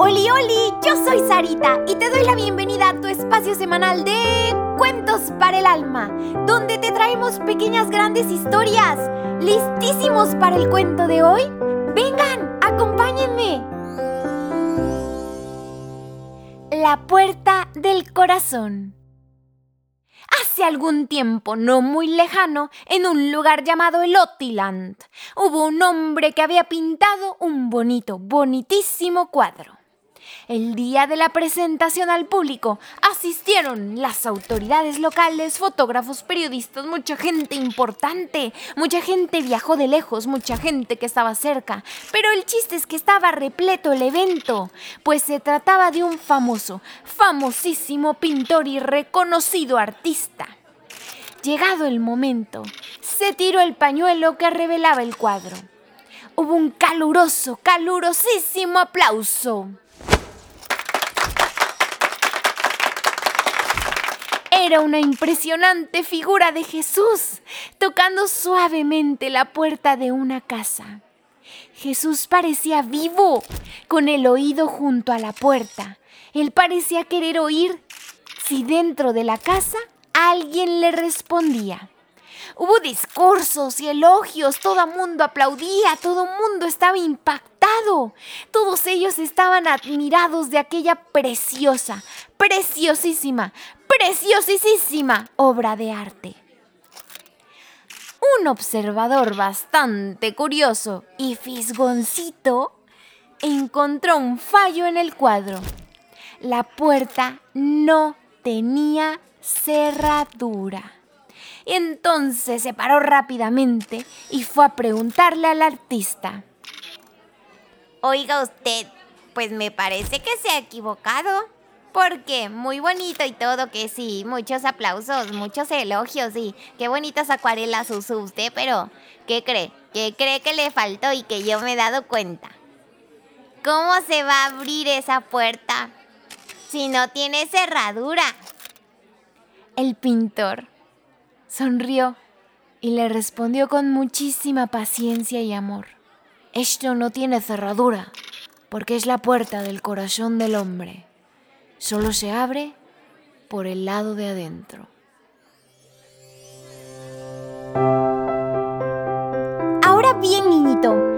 Oli, oli, yo soy Sarita y te doy la bienvenida a tu espacio semanal de Cuentos para el Alma, donde te traemos pequeñas grandes historias. ¿Listísimos para el cuento de hoy? Vengan, acompáñenme. La puerta del corazón. Hace algún tiempo, no muy lejano, en un lugar llamado Elotiland, hubo un hombre que había pintado un bonito, bonitísimo cuadro. El día de la presentación al público asistieron las autoridades locales, fotógrafos, periodistas, mucha gente importante, mucha gente viajó de lejos, mucha gente que estaba cerca, pero el chiste es que estaba repleto el evento, pues se trataba de un famoso, famosísimo pintor y reconocido artista. Llegado el momento, se tiró el pañuelo que revelaba el cuadro. Hubo un caluroso, calurosísimo aplauso. Era una impresionante figura de Jesús, tocando suavemente la puerta de una casa. Jesús parecía vivo, con el oído junto a la puerta. Él parecía querer oír si dentro de la casa alguien le respondía. Hubo discursos y elogios, todo mundo aplaudía, todo mundo estaba impactado. Todos ellos estaban admirados de aquella preciosa, preciosísima, preciosísima obra de arte. Un observador bastante curioso y fisgoncito encontró un fallo en el cuadro. La puerta no tenía cerradura. Entonces se paró rápidamente y fue a preguntarle al artista. Oiga usted, pues me parece que se ha equivocado. Porque muy bonito y todo, que sí, muchos aplausos, muchos elogios y qué bonitas acuarelas usó usted, pero ¿qué cree? ¿Qué cree que le faltó y que yo me he dado cuenta? ¿Cómo se va a abrir esa puerta si no tiene cerradura? El pintor sonrió y le respondió con muchísima paciencia y amor. Esto no tiene cerradura, porque es la puerta del corazón del hombre. Solo se abre por el lado de adentro. Ahora bien, niñito,